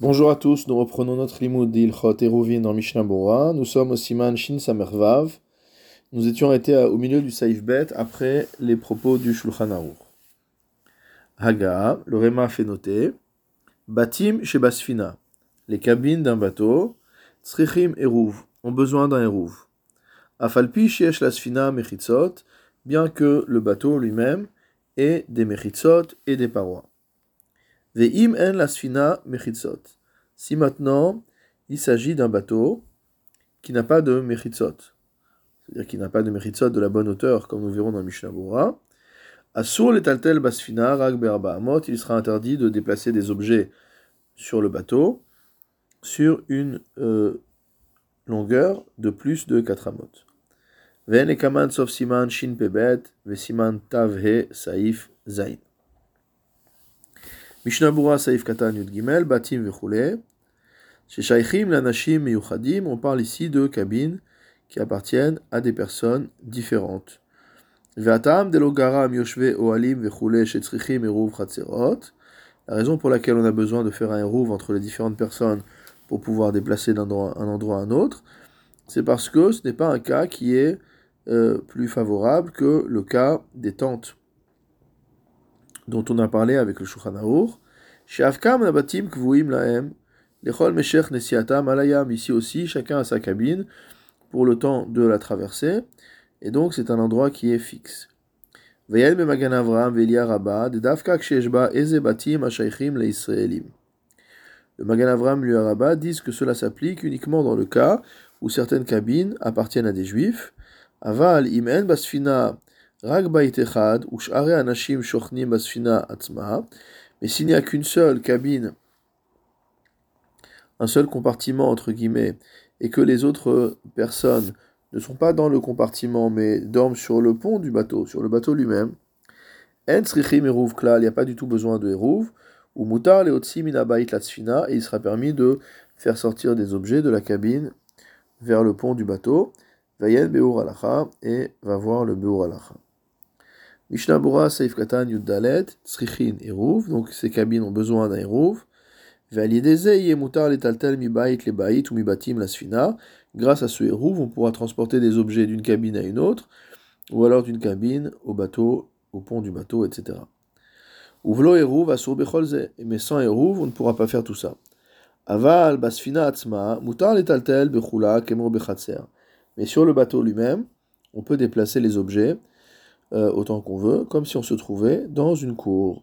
Bonjour à tous, nous reprenons notre limoud d'Ilchot Eruvin dans Mishnah Bora. Nous sommes au Siman Shin Samervav. Nous étions arrêtés au milieu du Saïf Bet après les propos du Shulchan Aruch. Haga, le Réma fait noter Batim chez Basfina, les cabines d'un bateau, Tzrichim Eruv, ont besoin d'un Eruv. Afalpi Sheesh Lasfina Mechitzot, bien que le bateau lui-même ait des Mechitzot et des parois. Ve'im en mechitzot. Si maintenant il s'agit d'un bateau qui n'a pas de mechitzot, c'est-à-dire qui n'a pas de mechitzot de la bonne hauteur, comme nous verrons dans Mishnah Bora, Asur letaltel basfina rag amot, il sera interdit de déplacer des objets sur le bateau sur une euh, longueur de plus de 4 amot. Ve'en ekaman sof siman shin pebet, ve siman tav he saif zain. Mishnah Bura Saif Katan Yud Gimel, Batim Vechule. Chez Shaïchim, Lanashim et Yuchadim, on parle ici de cabines qui appartiennent à des personnes différentes. Ve'atam delogaram yoshve oalim vechule shetzrichim eruv chatzerot. La raison pour laquelle on a besoin de faire un eruv entre les différentes personnes pour pouvoir déplacer d'un endroit à un autre, c'est parce que ce n'est pas un cas qui est euh, plus favorable que le cas des tentes dont on a parlé avec le Shulchan Aruch. Shavkam nabatim kvuim laem, lechol meshech nesiatam alayam. Ici aussi, chacun a sa cabine pour le temps de la traversée, et donc c'est un endroit qui est fixe. Veyel magan Avram velia rabba, de davka ksheshba eze batim ashaychim leisraelim. Le Magan Avram lui Rabba disent que cela s'applique uniquement dans le cas où certaines cabines appartiennent à des juifs. Aval imen basfina mais s'il n'y a qu'une seule cabine, un seul compartiment entre guillemets, et que les autres personnes ne sont pas dans le compartiment mais dorment sur le pont du bateau, sur le bateau lui-même, il n'y a pas du tout besoin de Eruv, ou Mutar et il sera permis de faire sortir des objets de la cabine vers le pont du bateau, Vayen Beur et va voir le Beur Alacha. Mishnah Bura Seif Katan Yuddalet, Tzrichin Eruv, donc ces cabines ont besoin d'un Eruv. Grâce à ce Eruv, on pourra transporter des objets d'une cabine à une autre, ou alors d'une cabine au bateau, au pont du bateau, etc. Uvlo Eruv Asur Becholze, mais sans Eruv, on ne pourra pas faire tout ça. Aval Basfina Atzma, Mutar Letaltel Bechula Kemro Bechatser. Mais sur le bateau lui-même, on peut déplacer les objets euh, autant qu'on veut, comme si on se trouvait dans une cour.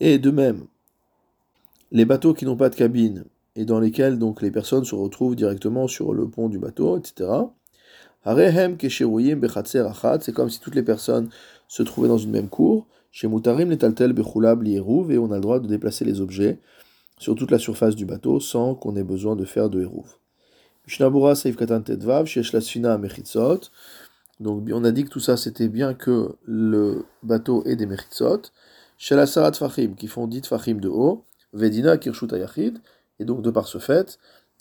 Et de même, les bateaux qui n'ont pas de cabine et dans lesquels donc les personnes se retrouvent directement sur le pont du bateau, etc. C'est comme si toutes les personnes se trouvaient dans une même cour. Chez Mutarim, les taltel et on a le droit de déplacer les objets sur toute la surface du bateau sans qu'on ait besoin de faire de hérouv. Mishnabura Saif Katan Tedvav, Shesh Mechitzot. Donc on a dit que tout ça c'était bien que le bateau ait des Mechitzot. Shel Asarat Fachim, qui font 10 Fachim de haut. Vedina Kirshut Ayachid. Et donc de par ce fait,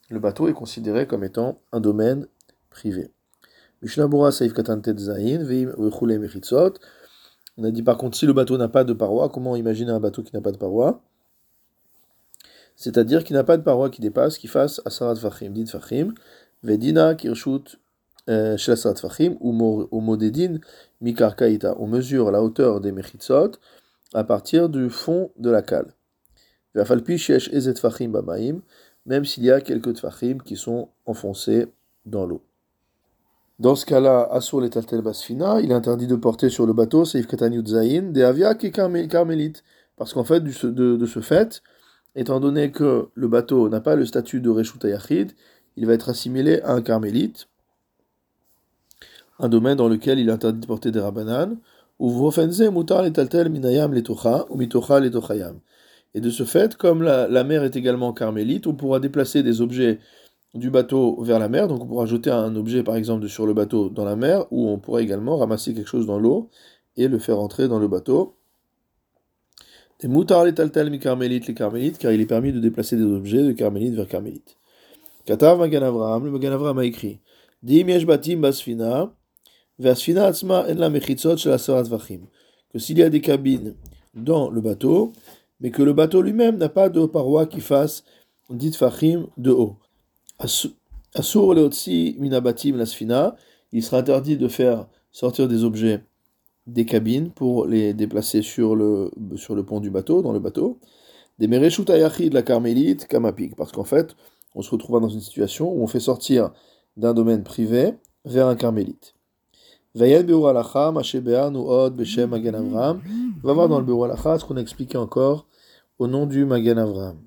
le bateau est considéré comme étant un domaine privé. Mishnabura Saif Katan Tedzahin, Veim Rechule Mechitzot. On a dit par contre, si le bateau n'a pas de paroi, comment imaginer un bateau qui n'a pas de paroi? C'est-à-dire qu'il n'a pas de paroi qui dépasse, qui fasse Asarat Fachim, dit Fachim, Vedina Kirshut euh, Asarat Fachim, ou Modedin Mikarkaita. On mesure la hauteur des Mechitzot à partir du fond de la cale. Vafalpi Shesh Ezet Fachim Bamaim, même s'il y a quelques Tfachim qui sont enfoncés dans l'eau. Dans ce cas-là, Asur l'Etaltel Basfina, il est interdit de porter sur le bateau Seif Katanyut Zain, des Aviak et Carmélites. Parce qu'en fait, de ce fait, étant donné que le bateau n'a pas le statut de Reshut Yachid, il va être assimilé à un carmélite, un domaine dans lequel il est interdit de porter des rabananes, ou mutar minayam ou Et de ce fait, comme la, mer est également carmélite, on pourra déplacer des objets du bateau vers la mer, donc on pourra jeter un objet par exemple sur le bateau dans la mer, ou on pourra également ramasser quelque chose dans l'eau et le faire entrer dans le bateau et moutar les taltal mi carmélite les carmélites, car il est permis de déplacer des objets de carmélite vers carmélite. Katav Magan Avraham, le Magan Avraham a écrit Dim yesh batim basfina, ve'asfina atzma en la mechitzot shel asarat vachim. que s'il y a des cabines dans le bateau, mais que le bateau lui-même n'a pas de paroi qui fasse dit fachim de haut. Asur leotsi minabatim lasfina, il sera interdit de faire sortir des objets des cabines pour les déplacer sur le, sur le pont du bateau, dans le bateau. Des mereshut de la carmélite, kamapik, parce qu'en fait, on se retrouve dans une situation où on fait sortir d'un domaine privé vers un carmélite. Va voir dans le Beur ce qu'on a expliqué encore au nom du Magan Avram.